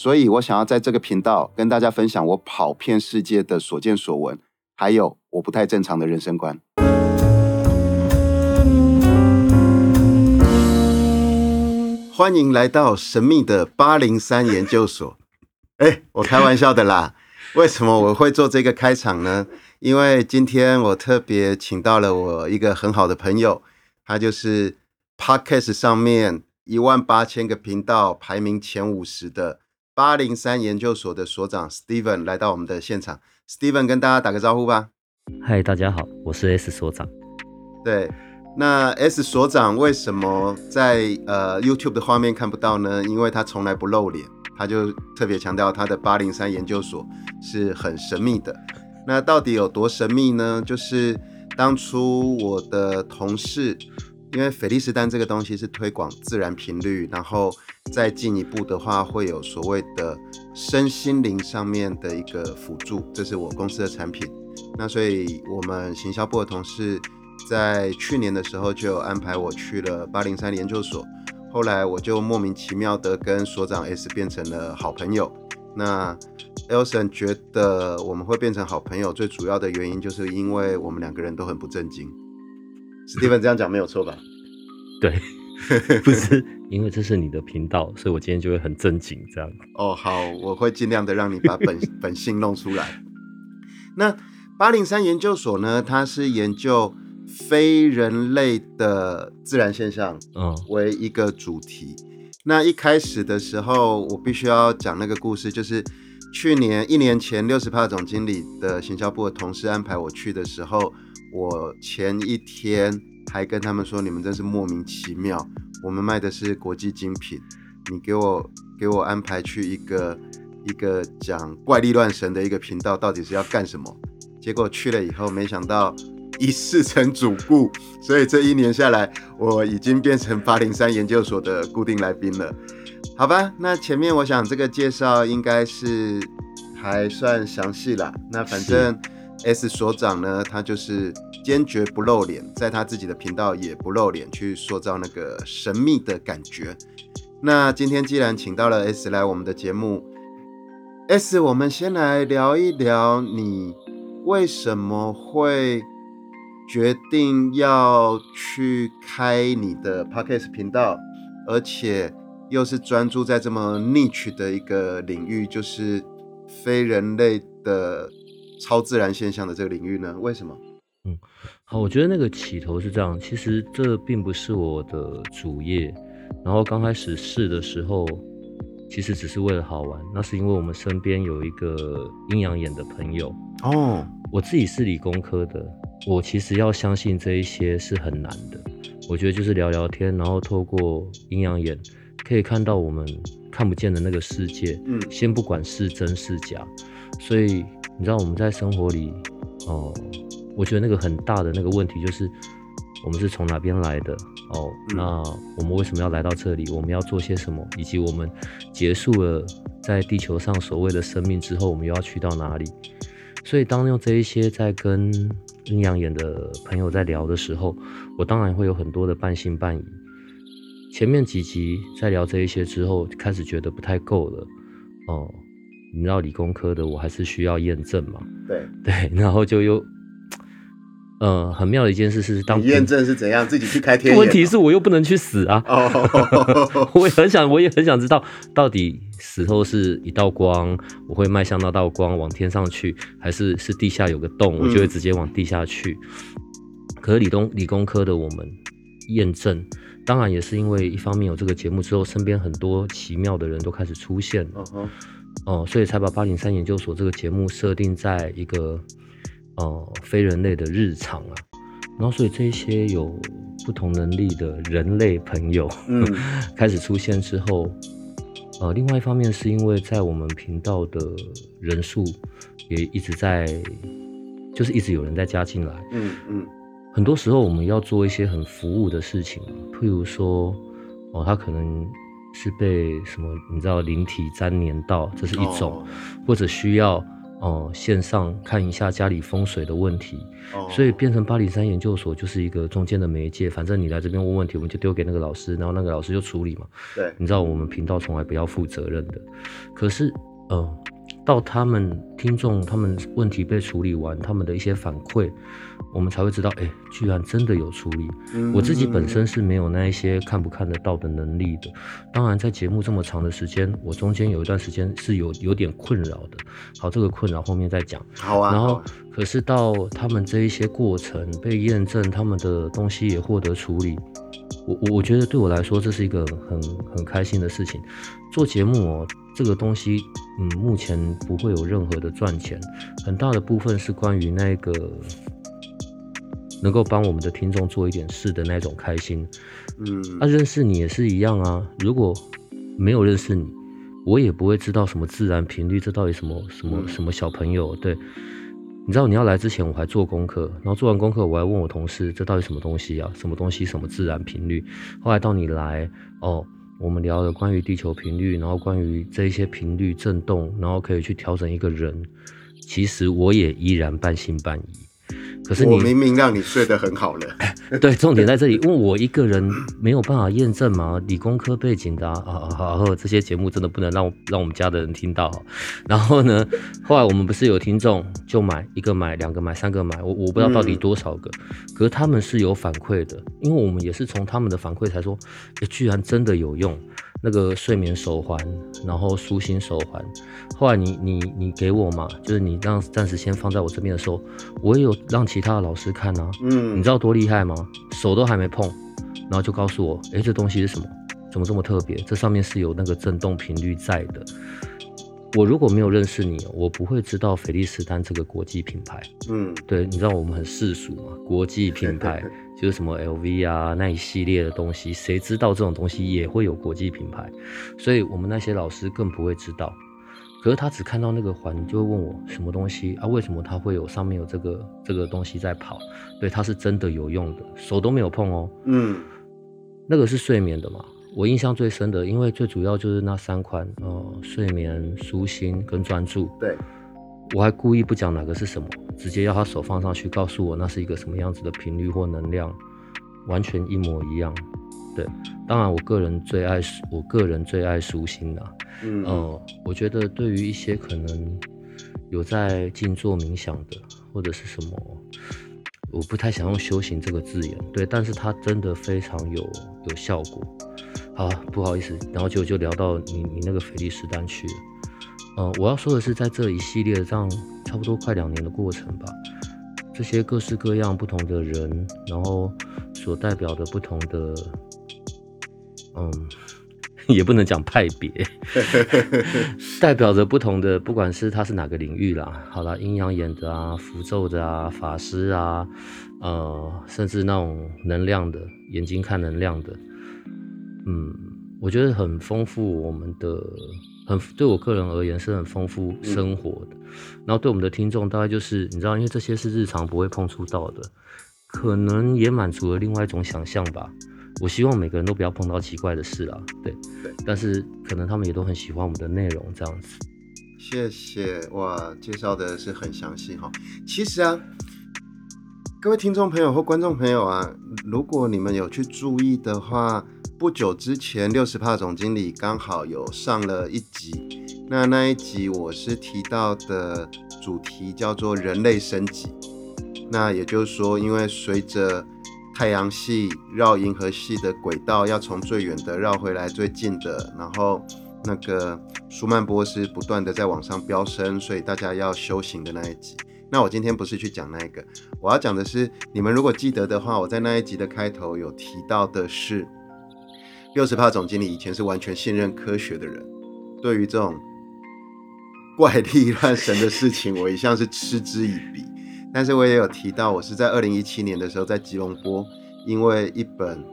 所以我想要在这个频道跟大家分享我跑遍世界的所见所闻，还有我不太正常的人生观。欢迎来到神秘的八零三研究所。哎，我开玩笑的啦。为什么我会做这个开场呢？因为今天我特别请到了我一个很好的朋友，他就是 Podcast 上面一万八千个频道排名前五十的。八零三研究所的所长 Steven 来到我们的现场，Steven 跟大家打个招呼吧。嗨，大家好，我是 S 所长。对，那 S 所长为什么在呃 YouTube 的画面看不到呢？因为他从来不露脸，他就特别强调他的八零三研究所是很神秘的。那到底有多神秘呢？就是当初我的同事。因为斐利斯丹这个东西是推广自然频率，然后再进一步的话，会有所谓的身心灵上面的一个辅助，这是我公司的产品。那所以我们行销部的同事在去年的时候就安排我去了八零三研究所，后来我就莫名其妙的跟所长 S 变成了好朋友。那 Elson 觉得我们会变成好朋友，最主要的原因就是因为我们两个人都很不正经。史蒂芬这样讲没有错吧？对，不是因为这是你的频道，所以我今天就会很正经这样。哦，好，我会尽量的让你把本 本性弄出来。那八零三研究所呢？它是研究非人类的自然现象，嗯，为一个主题。那一开始的时候，我必须要讲那个故事，就是去年一年前，六十帕总经理的行销部的同事安排我去的时候。我前一天还跟他们说，你们真是莫名其妙。我们卖的是国际精品，你给我给我安排去一个一个讲怪力乱神的一个频道，到底是要干什么？结果去了以后，没想到一试成主顾，所以这一年下来，我已经变成八零三研究所的固定来宾了。好吧，那前面我想这个介绍应该是还算详细了。那反正。S 所长呢，他就是坚决不露脸，在他自己的频道也不露脸，去塑造那个神秘的感觉。那今天既然请到了 S 来我们的节目，S，我们先来聊一聊你为什么会决定要去开你的 Podcast 频道，而且又是专注在这么 niche 的一个领域，就是非人类的。超自然现象的这个领域呢？为什么？嗯，好，我觉得那个起头是这样，其实这并不是我的主业。然后刚开始试的时候，其实只是为了好玩。那是因为我们身边有一个阴阳眼的朋友哦。我自己是理工科的，我其实要相信这一些是很难的。我觉得就是聊聊天，然后透过阴阳眼可以看到我们看不见的那个世界。嗯，先不管是真是假，所以。你知道我们在生活里，哦，我觉得那个很大的那个问题就是，我们是从哪边来的？哦，那我们为什么要来到这里？我们要做些什么？以及我们结束了在地球上所谓的生命之后，我们又要去到哪里？所以当用这一些在跟阴阳眼的朋友在聊的时候，我当然会有很多的半信半疑。前面几集在聊这一些之后，开始觉得不太够了，哦。你知道理工科的，我还是需要验证嘛？对对，然后就又，呃，很妙的一件事是，当验证是怎样自己去开天问题是我又不能去死啊！哦，我也很想，我也很想知道，到底死后是一道光，我会迈向那道光往天上去，还是是地下有个洞，我就会直接往地下去？可是理工理工科的我们验证，当然也是因为一方面有这个节目之后，身边很多奇妙的人都开始出现了。哦，所以才把八零三研究所这个节目设定在一个呃非人类的日常啊，然后所以这些有不同能力的人类朋友，嗯，开始出现之后，呃，另外一方面是因为在我们频道的人数也一直在，就是一直有人在加进来。嗯嗯。很多时候我们要做一些很服务的事情，譬如说，哦，他可能是被什么，你知道灵体粘连到，这是一种，或者需要。哦，线上看一下家里风水的问题，所以变成八里山研究所就是一个中间的媒介。反正你来这边问问题，我们就丢给那个老师，然后那个老师就处理嘛。对，你知道我们频道从来不要负责任的。可是，呃，到他们听众他们问题被处理完，他们的一些反馈。我们才会知道，哎，居然真的有处理。我自己本身是没有那一些看不看得到的能力的。当然，在节目这么长的时间，我中间有一段时间是有有点困扰的。好，这个困扰后面再讲。好啊。然后，可是到他们这一些过程被验证，他们的东西也获得处理。我我我觉得对我来说，这是一个很很开心的事情。做节目哦，这个东西，嗯，目前不会有任何的赚钱，很大的部分是关于那个。能够帮我们的听众做一点事的那种开心，嗯，那认识你也是一样啊。如果没有认识你，我也不会知道什么自然频率，这到底什么什么什么小朋友？对，你知道你要来之前我还做功课，然后做完功课我还问我同事，这到底什么东西啊？什么东西？什么自然频率？后来到你来，哦，我们聊了关于地球频率，然后关于这一些频率震动，然后可以去调整一个人。其实我也依然半信半疑。可是我明明让你睡得很好了，对，重点在这里，因为我一个人没有办法验证嘛，理工科背景的啊，好，这些节目真的不能让让我们家的人听到。然后呢，后来我们不是有听众就买一个买两个买三个买，我我不知道到底多少个，可是他们是有反馈的，因为我们也是从他们的反馈才说，哎，居然真的有用。那个睡眠手环，然后舒心手环，后来你你你给我嘛，就是你让暂时先放在我这边的时候，我也有让其他的老师看啊，嗯，你知道多厉害吗？手都还没碰，然后就告诉我，哎，这东西是什么？怎么这么特别？这上面是有那个震动频率在的。我如果没有认识你，我不会知道菲利斯丹这个国际品牌。嗯，对，你知道我们很世俗嘛，国际品牌 就是什么 LV 啊那一系列的东西，谁知道这种东西也会有国际品牌？所以我们那些老师更不会知道。可是他只看到那个环，就会问我什么东西啊？为什么它会有上面有这个这个东西在跑？对，它是真的有用的，手都没有碰哦。嗯，那个是睡眠的嘛？我印象最深的，因为最主要就是那三款，呃，睡眠、舒心跟专注。对，我还故意不讲哪个是什么，直接要他手放上去，告诉我那是一个什么样子的频率或能量，完全一模一样。对，当然我个人最爱，我个人最爱舒心的。嗯，呃，我觉得对于一些可能有在静坐冥想的，或者是什么。我不太想用修行这个字眼，对，但是它真的非常有有效果。好，不好意思，然后就就聊到你你那个菲利斯丹去了。嗯，我要说的是，在这一系列这样差不多快两年的过程吧，这些各式各样不同的人，然后所代表的不同的，嗯。也不能讲派别，代表着不同的，不管是他是哪个领域啦，好啦，阴阳眼的啊，符咒的啊，法师啊，呃，甚至那种能量的，眼睛看能量的，嗯，我觉得很丰富我们的，很对我个人而言是很丰富生活的，然后对我们的听众大概就是你知道，因为这些是日常不会碰触到的，可能也满足了另外一种想象吧。我希望每个人都不要碰到奇怪的事啊，对对，但是可能他们也都很喜欢我们的内容这样子。谢谢哇，介绍的是很详细哈。其实啊，各位听众朋友或观众朋友啊，如果你们有去注意的话，不久之前六十帕总经理刚好有上了一集，那那一集我是提到的主题叫做人类升级，那也就是说，因为随着太阳系绕银河系的轨道要从最远的绕回来最近的，然后那个舒曼波是不断的在往上飙升，所以大家要修行的那一集。那我今天不是去讲那个，我要讲的是，你们如果记得的话，我在那一集的开头有提到的是，六十帕总经理以前是完全信任科学的人，对于这种怪力乱神的事情，我一向是嗤之以鼻。但是我也有提到，我是在二零一七年的时候在吉隆坡，因为一本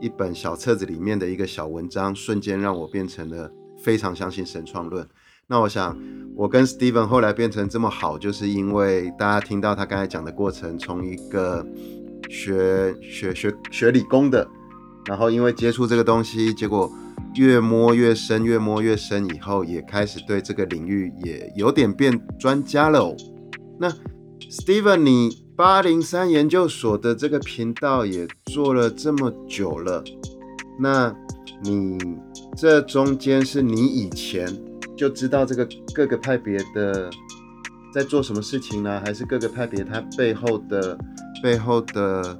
一本小册子里面的一个小文章，瞬间让我变成了非常相信神创论。那我想，我跟 Steven 后来变成这么好，就是因为大家听到他刚才讲的过程，从一个学学学学理工的，然后因为接触这个东西，结果越摸越深，越摸越深，以后也开始对这个领域也有点变专家了。哦。那 Steven，你八零三研究所的这个频道也做了这么久了，那你这中间是你以前？就知道这个各个派别的在做什么事情呢？还是各个派别它背后的背后的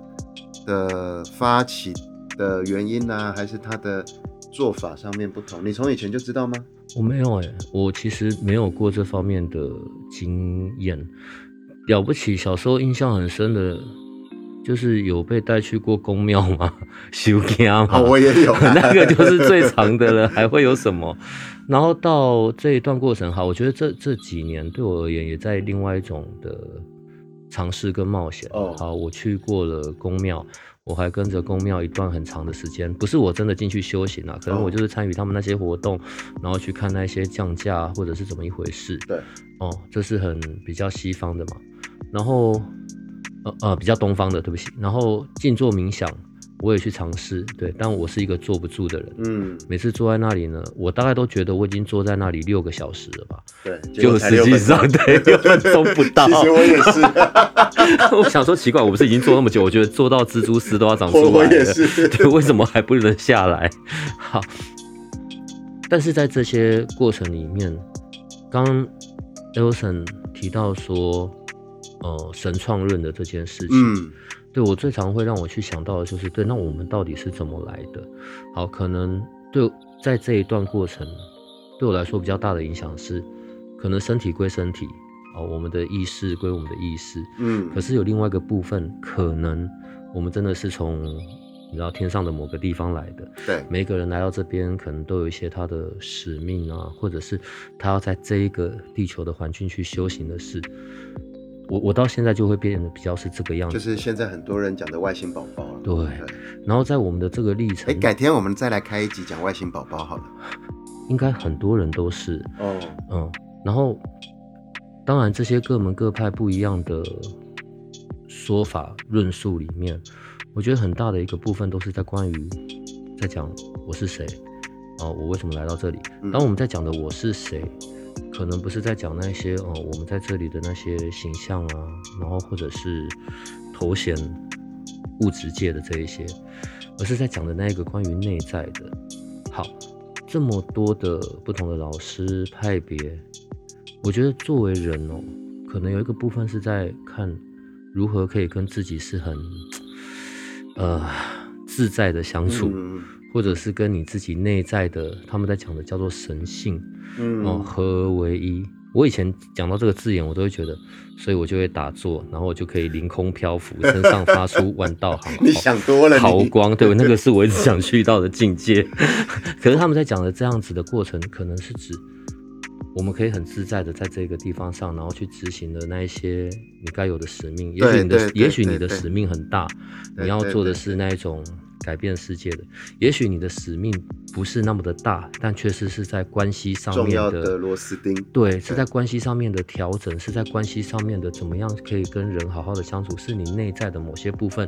的发起的原因呢？还是它的做法上面不同？你从以前就知道吗？我没有哎，我其实没有过这方面的经验。了不起，小时候印象很深的。就是有被带去过宫庙吗？修家吗？我也有，那个就是最长的了。还会有什么？然后到这一段过程，哈，我觉得这这几年对我而言也在另外一种的尝试跟冒险。哦，好，我去过了宫庙，我还跟着宫庙一段很长的时间。不是我真的进去修行啊，可能我就是参与他们那些活动，然后去看那些降价或者是怎么一回事。对，哦，这是很比较西方的嘛。然后。呃呃，比较东方的，对不起。然后静坐冥想，我也去尝试，对，但我是一个坐不住的人。嗯，每次坐在那里呢，我大概都觉得我已经坐在那里六个小时了吧？对，就实际上对六分钟不到。其实我也是，我想说奇怪，我不是已经坐那么久，我觉得坐到蜘蛛丝都要长出来了。我也是，对，为什么还不能下来？好，但是在这些过程里面，刚 Elson 提到说。呃，神创论的这件事情，嗯，对我最常会让我去想到的就是，对，那我们到底是怎么来的？好，可能对，在这一段过程，对我来说比较大的影响是，可能身体归身体，哦，我们的意识归我们的意识，嗯，可是有另外一个部分，可能我们真的是从你知道天上的某个地方来的，对，每个人来到这边，可能都有一些他的使命啊，或者是他要在这一个地球的环境去修行的事。我我到现在就会变得比较是这个样子，就是现在很多人讲的外星宝宝了。对，然后在我们的这个历程，哎，改天我们再来开一集讲外星宝宝好了。应该很多人都是哦，嗯，然后当然这些各门各派不一样的说法论述里面，我觉得很大的一个部分都是在关于在讲我是谁，哦，我为什么来到这里？当我们在讲的我是谁？可能不是在讲那些哦，我们在这里的那些形象啊，然后或者是头衔、物质界的这一些，而是在讲的那个关于内在的。好，这么多的不同的老师派别，我觉得作为人哦，可能有一个部分是在看如何可以跟自己是很呃自在的相处。或者是跟你自己内在的，他们在讲的叫做神性，哦，合而为一。我以前讲到这个字眼，我都会觉得，所以我就会打坐，然后我就可以凌空漂浮，身上发出 万道行，你想多了，毫光，对，那个是我一直想去到的境界。可是他们在讲的这样子的过程，可能是指我们可以很自在的在这个地方上，然后去执行的那一些你该有的使命。也许你的，也许你的使命很大，你要做的是那一种。改变世界的，也许你的使命不是那么的大，但确实是在关系上面的螺丝钉。对，是在关系上面的调整，是在关系上面的怎么样可以跟人好好的相处，是你内在的某些部分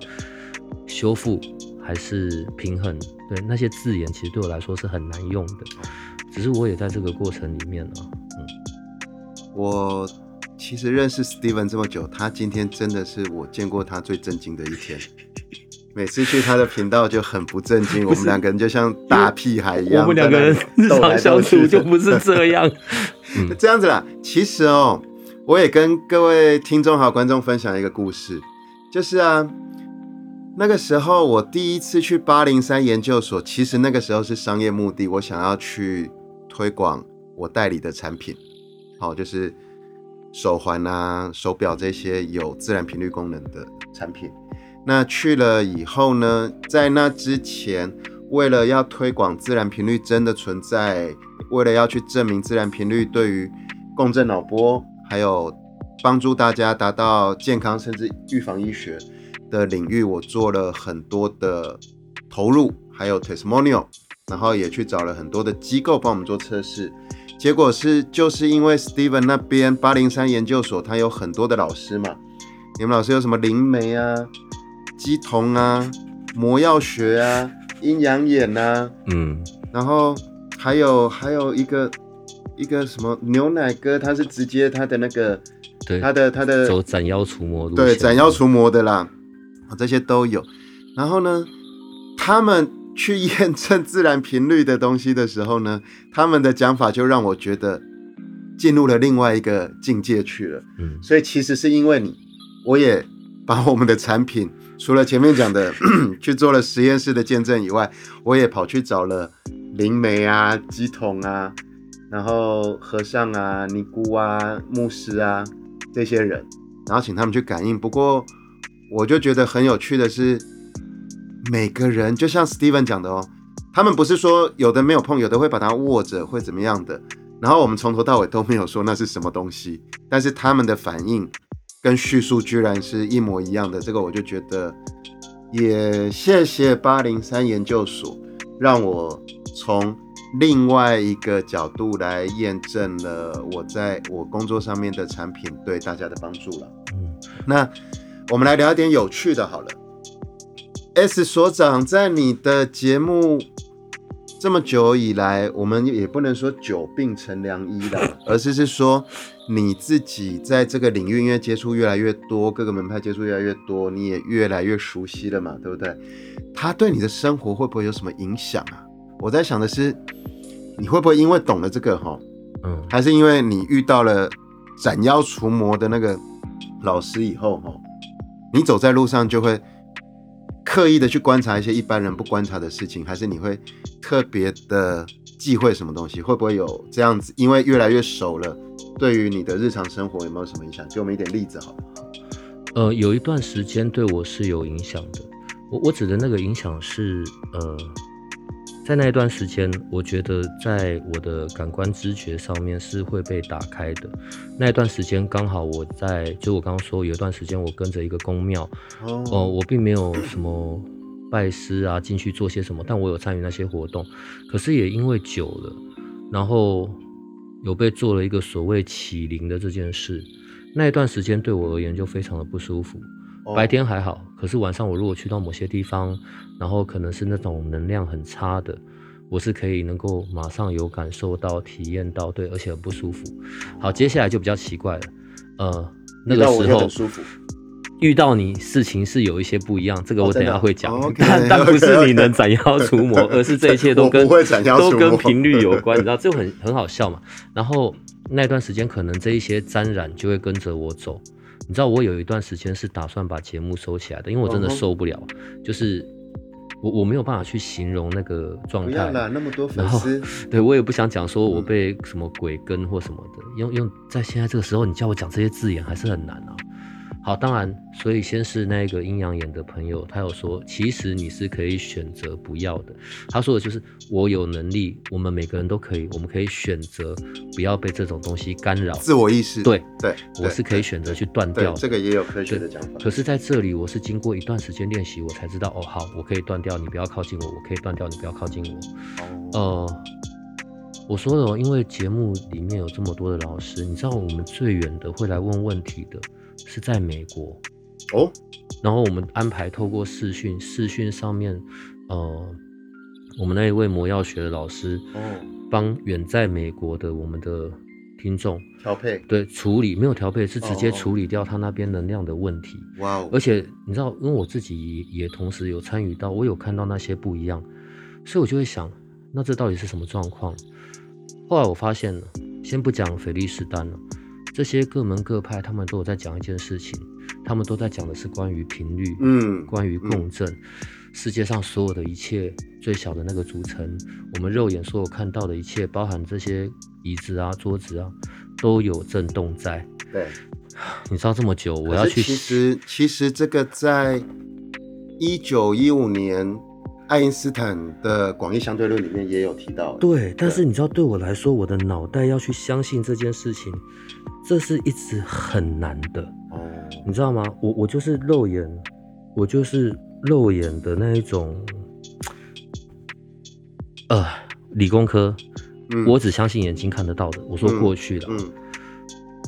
修复还是平衡？对，那些字眼其实对我来说是很难用的，只是我也在这个过程里面呢。嗯，我其实认识 Steven 这么久，他今天真的是我见过他最震惊的一天。每次去他的频道就很不正经，我们两个人就像大屁孩一样。我们两个人日常相处就不是这样，这样子啦。其实哦，我也跟各位听众还有观众分享一个故事，就是啊，那个时候我第一次去八零三研究所，其实那个时候是商业目的，我想要去推广我代理的产品，好，就是手环啊、手表这些有自然频率功能的产品。那去了以后呢？在那之前，为了要推广自然频率真的存在，为了要去证明自然频率对于共振脑波，还有帮助大家达到健康甚至预防医学的领域，我做了很多的投入，还有 testimonial，然后也去找了很多的机构帮我们做测试。结果是就是因为 Steven 那边八零三研究所，他有很多的老师嘛。你们老师有什么灵媒啊、鸡童啊、魔药学啊、阴阳眼呐，嗯，然后还有还有一个一个什么牛奶哥，他是直接他的那个，对，他的他的走斩妖除魔对，斩妖除魔的啦，啊这些都有。然后呢，他们。去验证自然频率的东西的时候呢，他们的讲法就让我觉得进入了另外一个境界去了。嗯，所以其实是因为你，我也把我们的产品除了前面讲的 去做了实验室的见证以外，我也跑去找了灵媒啊、鸡桶啊，然后和尚啊、尼姑啊、牧师啊这些人，然后请他们去感应。不过我就觉得很有趣的是。每个人就像 Steven 讲的哦，他们不是说有的没有碰，有的会把它握着，会怎么样的。然后我们从头到尾都没有说那是什么东西，但是他们的反应跟叙述居然是一模一样的。这个我就觉得，也谢谢八零三研究所，让我从另外一个角度来验证了我在我工作上面的产品对大家的帮助了。嗯，那我们来聊一点有趣的，好了。S 所长，在你的节目这么久以来，我们也不能说久病成良医了，而是是说你自己在这个领域，因为接触越来越多，各个门派接触越来越多，你也越来越熟悉了嘛，对不对？他对你的生活会不会有什么影响啊？我在想的是，你会不会因为懂了这个哈，嗯，还是因为你遇到了斩妖除魔的那个老师以后哈，你走在路上就会。刻意的去观察一些一般人不观察的事情，还是你会特别的忌讳什么东西？会不会有这样子？因为越来越熟了，对于你的日常生活有没有什么影响？给我们一点例子好不好？呃，有一段时间对我是有影响的。我我指的那个影响是呃。在那一段时间，我觉得在我的感官知觉上面是会被打开的。那一段时间刚好我在，就我刚刚说有一段时间我跟着一个宫庙，哦，我并没有什么拜师啊，进去做些什么，但我有参与那些活动。可是也因为久了，然后有被做了一个所谓起灵的这件事，那一段时间对我而言就非常的不舒服。白天还好，可是晚上我如果去到某些地方，然后可能是那种能量很差的，我是可以能够马上有感受到、体验到，对，而且很不舒服。好，接下来就比较奇怪了，呃，那个时候遇到你事情是有一些不一样，这个我等下会讲，但但不是你能斩妖除魔，而是这一切都跟都跟频率有关，你知道就很很好笑嘛。然后那段时间可能这一些沾染就会跟着我走。你知道我有一段时间是打算把节目收起来的，因为我真的受不了，就是我我没有办法去形容那个状态。那么多粉丝，对我也不想讲说我被什么鬼跟或什么的，用用在现在这个时候，你叫我讲这些字眼还是很难啊。好，当然，所以先是那个阴阳眼的朋友，他有说，其实你是可以选择不要的。他说的就是，我有能力，我们每个人都可以，我们可以选择不要被这种东西干扰。自我意识。对对，我是可以选择去断掉。这个也有科学的讲法。可是在这里，我是经过一段时间练习，我才知道，哦，好，我可以断掉，你不要靠近我；我可以断掉，你不要靠近我。呃，我说了，因为节目里面有这么多的老师，你知道，我们最远的会来问问题的。是在美国哦，然后我们安排透过视讯，视讯上面，呃，我们那一位魔药学的老师哦，帮远在美国的我们的听众调配，对，处理没有调配是直接处理掉他那边能量的问题。哇哦！而且你知道，因为我自己也同时有参与到，我有看到那些不一样，所以我就会想，那这到底是什么状况？后来我发现了，先不讲菲利斯丹了。这些各门各派，他们都有在讲一件事情，他们都在讲的是关于频率，嗯，关于共振。世界上所有的一切，最小的那个组成，我们肉眼所有看到的一切，包含这些椅子啊、桌子啊，都有震动在。对，你知道这么久，我要去。其实，其实这个在一九一五年。爱因斯坦的广义相对论里面也有提到，对，但是你知道，对我来说，我的脑袋要去相信这件事情，这是一直很难的。哦，你知道吗？我我就是肉眼，我就是肉眼的那一种，呃，理工科，我只相信眼睛看得到的。我说过去了。嗯。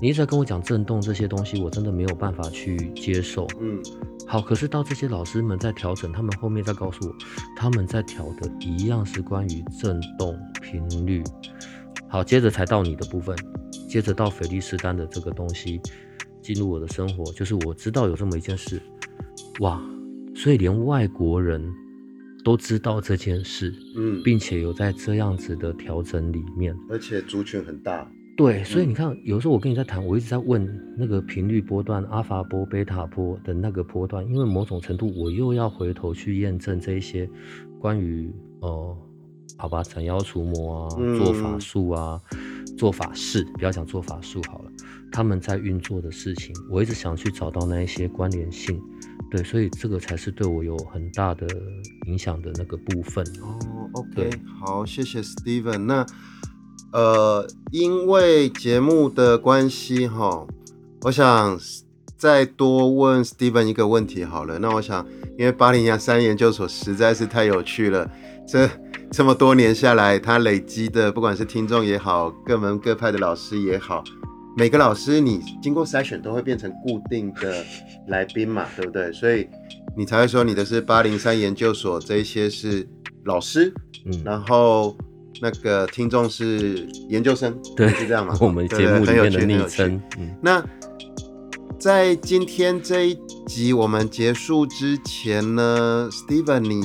你一直在跟我讲震动这些东西，我真的没有办法去接受。嗯。好，可是到这些老师们在调整，他们后面再告诉我，他们在调的一样是关于震动频率。好，接着才到你的部分，接着到菲利斯丹的这个东西进入我的生活，就是我知道有这么一件事，哇，所以连外国人都知道这件事，嗯，并且有在这样子的调整里面，而且族群很大。对，所以你看，有时候我跟你在谈，我一直在问那个频率波段、阿法波、贝塔波的那个波段，因为某种程度，我又要回头去验证这一些关于哦，好吧，斩妖除魔啊，做法术啊，做法事，不要讲做法术好了，他们在运作的事情，我一直想去找到那一些关联性。对，所以这个才是对我有很大的影响的那个部分。哦，OK，好，谢谢 Steven。那。呃，因为节目的关系哈，我想再多问 Steven 一个问题好了。那我想，因为八零幺三研究所实在是太有趣了，这这么多年下来，他累积的不管是听众也好，各门各派的老师也好，每个老师你经过筛选都会变成固定的来宾嘛，对不对？所以你才会说你的是八零三研究所这一些是老师，嗯，然后。那个听众是研究生，对，是这样吗？我们节目里面的昵称。那在今天这一集我们结束之前呢，Steven，你，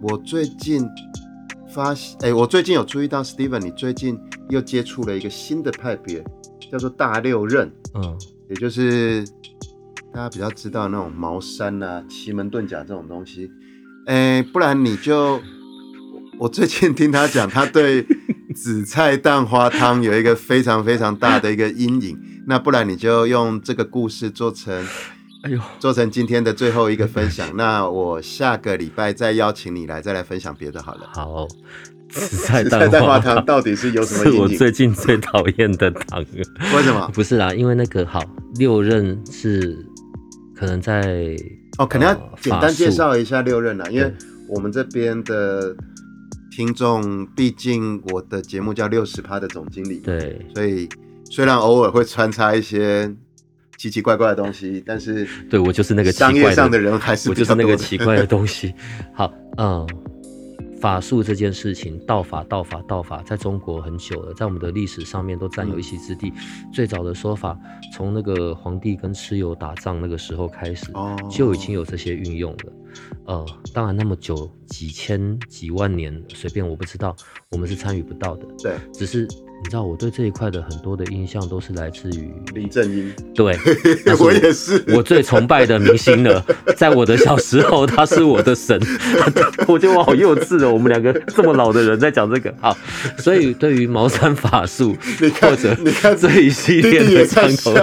我最近发现，哎，我最近有注意到，Steven，你最近又接触了一个新的派别，叫做大六壬，嗯，也就是大家比较知道那种茅山啊、奇门遁甲这种东西，哎，不然你就。我最近听他讲，他对紫菜蛋花汤有一个非常非常大的一个阴影。那不然你就用这个故事做成，哎呦，做成今天的最后一个分享。那我下个礼拜再邀请你来，再来分享别的好了。好，紫菜蛋花汤 到底是有什么阴影？我最近最讨厌的汤。为什么？不是啦，因为那个好六刃是可能在哦，可能要简单介绍一下六刃啦，因为我们这边的。听众，毕竟我的节目叫六十趴的总经理，对，所以虽然偶尔会穿插一些奇奇怪怪的东西，但是对我就是那个商业上的人还是我就是那个奇怪的东西。好，嗯。法术这件事情，道法、道法、道法，在中国很久了，在我们的历史上面都占有一席之地。最早的说法，从那个皇帝跟蚩尤打仗那个时候开始，就已经有这些运用了。呃，当然那么久，几千几万年，随便我不知道，我们是参与不到的。对，只是。你知道我对这一块的很多的印象都是来自于林正英，对，我也是，我最崇拜的明星了。在我的小时候，他是我的神。我觉得我好幼稚哦，我们两个这么老的人在讲这个。好，所以对于茅山法术，或者你看这一系列的枪头，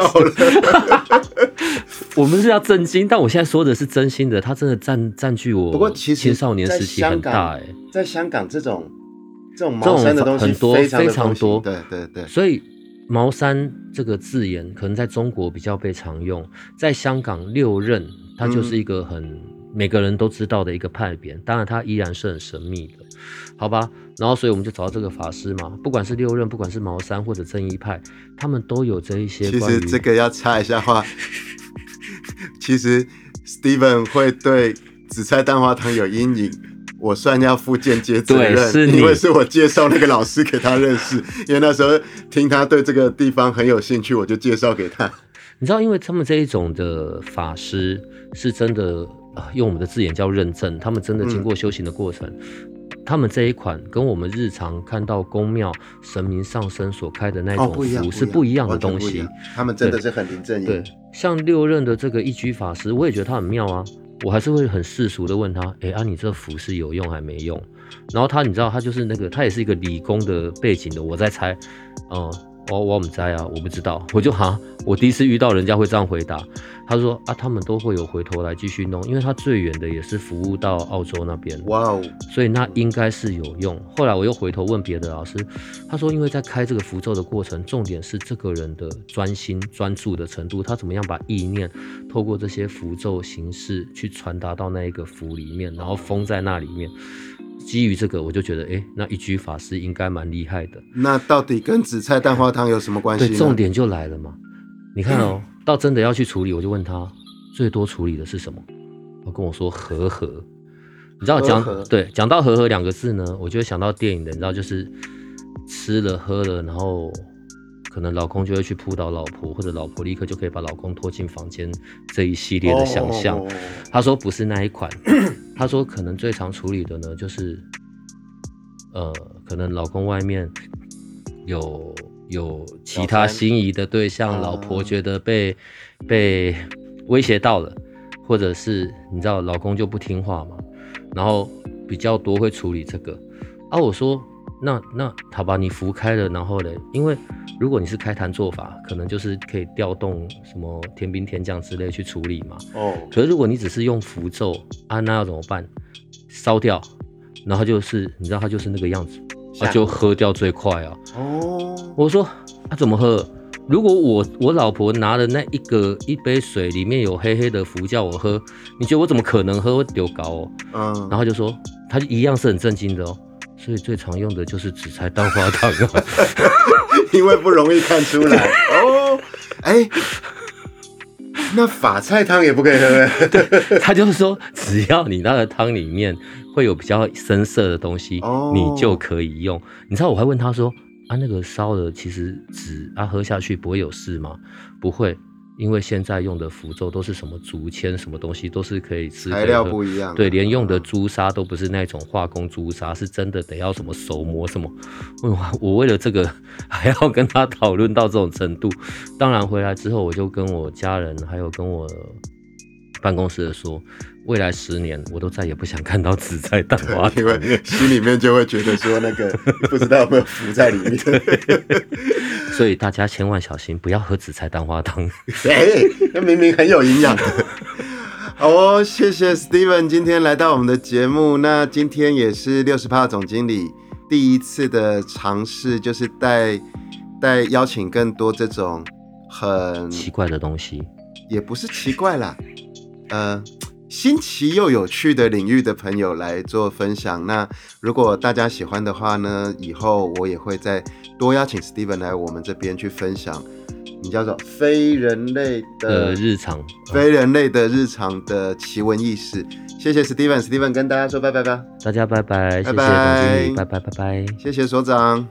我们是要震惊，但我现在说的是真心的，他真的占占据我。不过其实青少年时期很大哎，在香港这种。这种毛山的东西很多，非常多。对对对。所以毛山这个字眼可能在中国比较被常用，在香港六任它就是一个很每个人都知道的一个派别，当然它依然是很神秘的，好吧？然后所以我们就找到这个法师嘛，不管是六任，不管是茅山或者正一派，他们都有这一些。其实这个要插一下话，其实 Steven 会对紫菜蛋花汤有阴影。我算要负间接责任，因为是我介绍那个老师给他认识，因为那时候听他对这个地方很有兴趣，我就介绍给他。你知道，因为他们这一种的法师是真的，用我们的字眼叫认证，他们真的经过修行的过程，他们这一款跟我们日常看到宫庙神明上身所开的那种符是不一样的东西，他们真的是很灵正对，像六任的这个一居法师，我也觉得他很妙啊。我还是会很世俗的问他，哎啊，你这符是有用还没用？然后他，你知道，他就是那个，他也是一个理工的背景的，我在猜，嗯。我我们在啊，我不知道，我就哈，我第一次遇到人家会这样回答。他说啊，他们都会有回头来继续弄，因为他最远的也是服务到澳洲那边。哇哦，所以那应该是有用。后来我又回头问别的老师，他说，因为在开这个符咒的过程，重点是这个人的专心专注的程度，他怎么样把意念透过这些符咒形式去传达到那一个符里面，然后封在那里面。基于这个，我就觉得，哎，那一居法师应该蛮厉害的。那到底跟紫菜蛋花汤有什么关系？对，重点就来了嘛。你看哦，到真的要去处理，我就问他最多处理的是什么？他跟我说和和。你知道讲对讲到和和两个字呢，我就会想到电影的，你知道就是吃了喝了，然后。可能老公就会去扑倒老婆，或者老婆立刻就可以把老公拖进房间，这一系列的想象。他说不是那一款，他说可能最常处理的呢，就是呃，可能老公外面有有其他心仪的对象，老婆觉得被被威胁到了，或者是你知道老公就不听话嘛，然后比较多会处理这个。啊，我说。那那好吧，你扶开了，然后呢？因为如果你是开坛做法，可能就是可以调动什么天兵天将之类去处理嘛。哦。可是如果你只是用符咒啊，那要怎么办？烧掉，然后就是你知道它就是那个样子，啊就喝掉最快啊。哦。我说他怎么喝？如果我我老婆拿的那一个一杯水里面有黑黑的符叫我喝，你觉得我怎么可能喝？会丢高哦。嗯。然后就说他就一样是很震惊的哦。所以最常用的就是紫菜蛋花汤啊，因为不容易看出来 哦。哎，那法菜汤也不可以喝。对，他就是说，只要你那个汤里面会有比较深色的东西，你就可以用。你知道我还问他说，啊，那个烧的其实纸啊喝下去不会有事吗？不会。因为现在用的符咒都是什么竹签，什么东西都是可以吃。材料不一样。对，连用的朱砂都不是那种化工朱砂，是真的得要什么手磨什么。我我为了这个还要跟他讨论到这种程度。当然回来之后，我就跟我家人还有跟我办公室的说。未来十年，我都再也不想看到紫菜蛋花，因为心里面就会觉得说那个不知道有没有浮在里面，所以大家千万小心，不要喝紫菜蛋花汤。哎，那明明很有营养。好哦，谢谢 Steven 今天来到我们的节目。那今天也是六十趴总经理第一次的尝试，就是带带邀请更多这种很奇怪的东西，也不是奇怪啦，呃。新奇又有趣的领域的朋友来做分享。那如果大家喜欢的话呢，以后我也会再多邀请 Steven 来我们这边去分享，你叫做非人类的日常，非人类的日常的奇闻异事。谢谢 Steven，Steven 跟大家说拜拜吧。大家拜拜，谢谢总经理，拜拜拜拜，谢谢所长。